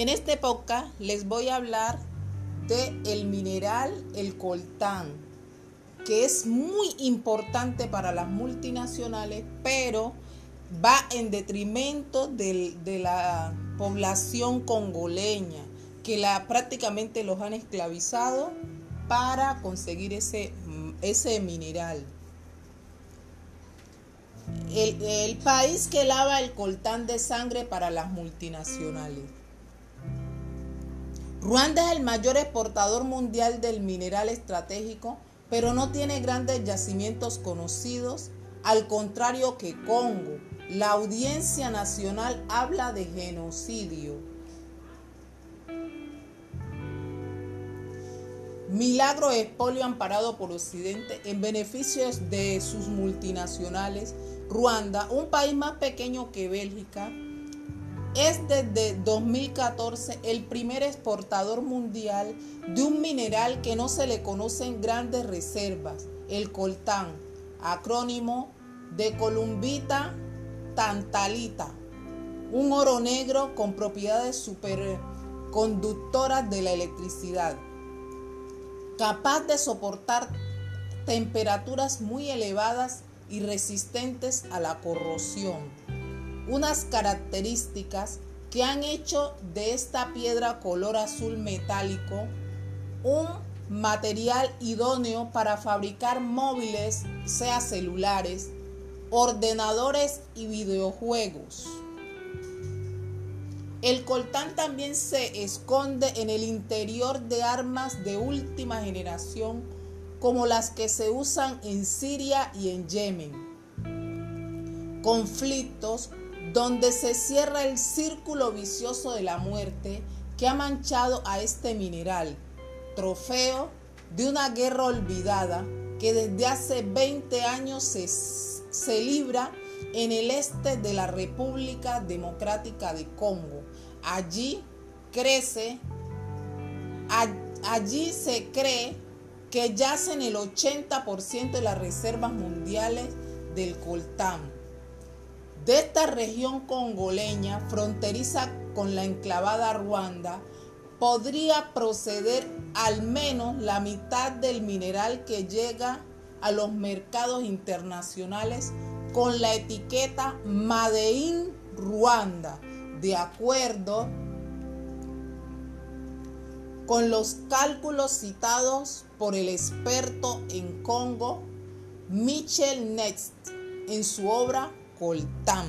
En este podcast les voy a hablar de el mineral, el coltán, que es muy importante para las multinacionales, pero va en detrimento de, de la población congoleña, que la, prácticamente los han esclavizado para conseguir ese, ese mineral. El, el, país que lava el coltán de sangre para las multinacionales. Ruanda es el mayor exportador mundial del mineral estratégico, pero no tiene grandes yacimientos conocidos, al contrario que Congo. La audiencia nacional habla de genocidio. Milagro expolio amparado por Occidente en beneficio de sus multinacionales. Ruanda, un país más pequeño que Bélgica, es desde 2014 el primer exportador mundial de un mineral que no se le conocen grandes reservas, el coltán, acrónimo de columbita tantalita, un oro negro con propiedades superconductoras de la electricidad, capaz de soportar temperaturas muy elevadas y resistentes a la corrosión unas características que han hecho de esta piedra color azul metálico un material idóneo para fabricar móviles, sea celulares, ordenadores y videojuegos. El coltán también se esconde en el interior de armas de última generación como las que se usan en Siria y en Yemen. Conflictos donde se cierra el círculo vicioso de la muerte que ha manchado a este mineral, trofeo de una guerra olvidada que desde hace 20 años se, libra en el este de la República Democrática de Congo. Allí crece, allí se cree que yacen el 80% de las reservas mundiales del coltán de esta región congoleña fronteriza con la enclavada Ruanda, podría proceder al menos la mitad del mineral que llega a los mercados internacionales con la etiqueta Made in Ruanda, de acuerdo con los cálculos citados por el experto en Congo, Michel Next, en su obra coltán.